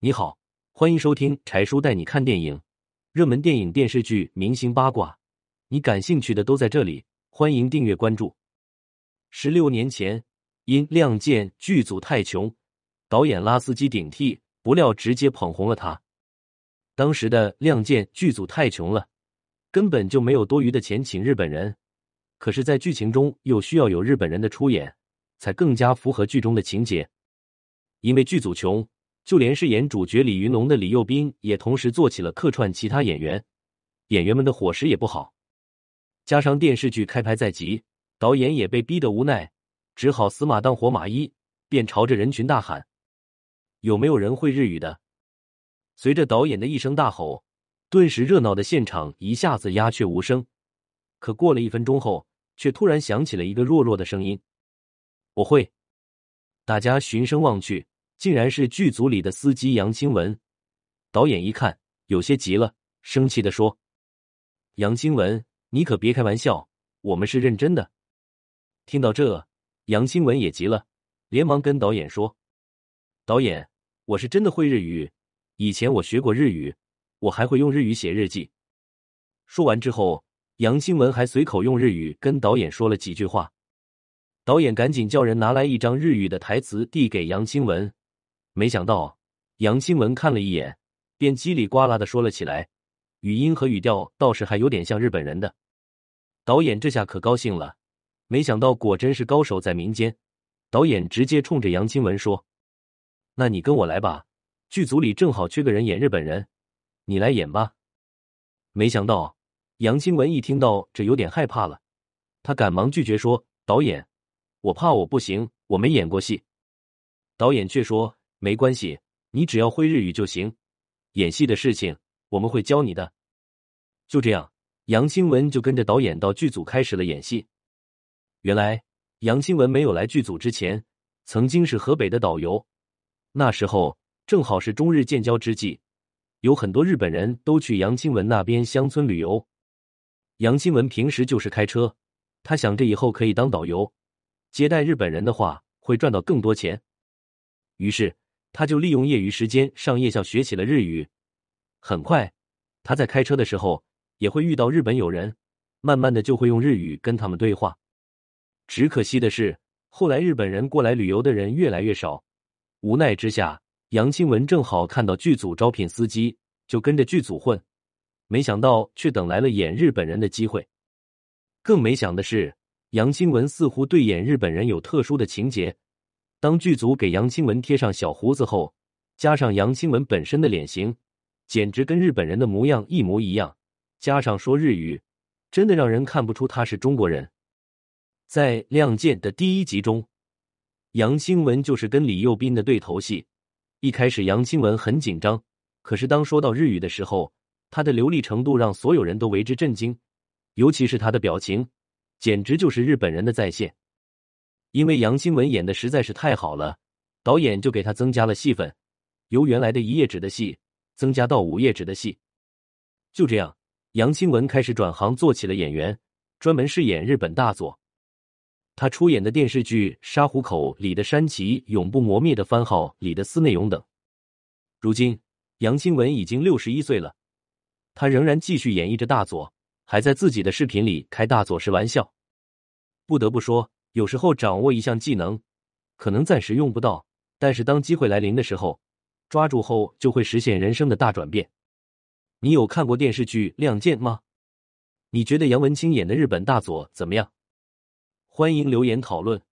你好，欢迎收听柴叔带你看电影，热门电影、电视剧、明星八卦，你感兴趣的都在这里。欢迎订阅关注。十六年前，因《亮剑》剧组太穷，导演拉斯基顶替，不料直接捧红了他。当时的《亮剑》剧组太穷了，根本就没有多余的钱请日本人。可是，在剧情中又需要有日本人的出演，才更加符合剧中的情节。因为剧组穷，就连饰演主角李云龙的李幼斌也同时做起了客串其他演员，演员们的伙食也不好。加上电视剧开拍在即，导演也被逼得无奈，只好死马当活马医，便朝着人群大喊：“有没有人会日语的？”随着导演的一声大吼，顿时热闹的现场一下子鸦雀无声。可过了一分钟后，却突然响起了一个弱弱的声音：“我会。”大家循声望去，竟然是剧组里的司机杨清文。导演一看，有些急了，生气的说：“杨清文，你可别开玩笑，我们是认真的。”听到这，杨清文也急了，连忙跟导演说：“导演，我是真的会日语，以前我学过日语，我还会用日语写日记。”说完之后，杨清文还随口用日语跟导演说了几句话。导演赶紧叫人拿来一张日语的台词递给杨清文，没想到杨清文看了一眼，便叽里呱啦的说了起来，语音和语调倒是还有点像日本人的。导演这下可高兴了，没想到果真是高手在民间。导演直接冲着杨清文说：“那你跟我来吧，剧组里正好缺个人演日本人，你来演吧。”没想到杨清文一听到这有点害怕了，他赶忙拒绝说：“导演。”我怕我不行，我没演过戏。导演却说：“没关系，你只要会日语就行。演戏的事情我们会教你的。”就这样，杨清文就跟着导演到剧组开始了演戏。原来，杨清文没有来剧组之前，曾经是河北的导游。那时候正好是中日建交之际，有很多日本人都去杨清文那边乡村旅游。杨清文平时就是开车，他想着以后可以当导游。接待日本人的话，会赚到更多钱。于是，他就利用业余时间上夜校学起了日语。很快，他在开车的时候也会遇到日本友人，慢慢的就会用日语跟他们对话。只可惜的是，后来日本人过来旅游的人越来越少。无奈之下，杨清文正好看到剧组招聘司机，就跟着剧组混。没想到，却等来了演日本人的机会。更没想的是。杨清文似乎对演日本人有特殊的情节。当剧组给杨清文贴上小胡子后，加上杨清文本身的脸型，简直跟日本人的模样一模一样。加上说日语，真的让人看不出他是中国人。在《亮剑》的第一集中，杨清文就是跟李幼斌的对头戏。一开始，杨清文很紧张，可是当说到日语的时候，他的流利程度让所有人都为之震惊，尤其是他的表情。简直就是日本人的再现，因为杨清文演的实在是太好了，导演就给他增加了戏份，由原来的一页纸的戏增加到五页纸的戏。就这样，杨清文开始转行做起了演员，专门饰演日本大佐。他出演的电视剧《沙湖口》里的山崎永不磨灭的番号里的司内勇等。如今，杨清文已经六十一岁了，他仍然继续演绎着大佐。还在自己的视频里开大佐式玩笑，不得不说，有时候掌握一项技能，可能暂时用不到，但是当机会来临的时候，抓住后就会实现人生的大转变。你有看过电视剧《亮剑》吗？你觉得杨文清演的日本大佐怎么样？欢迎留言讨论。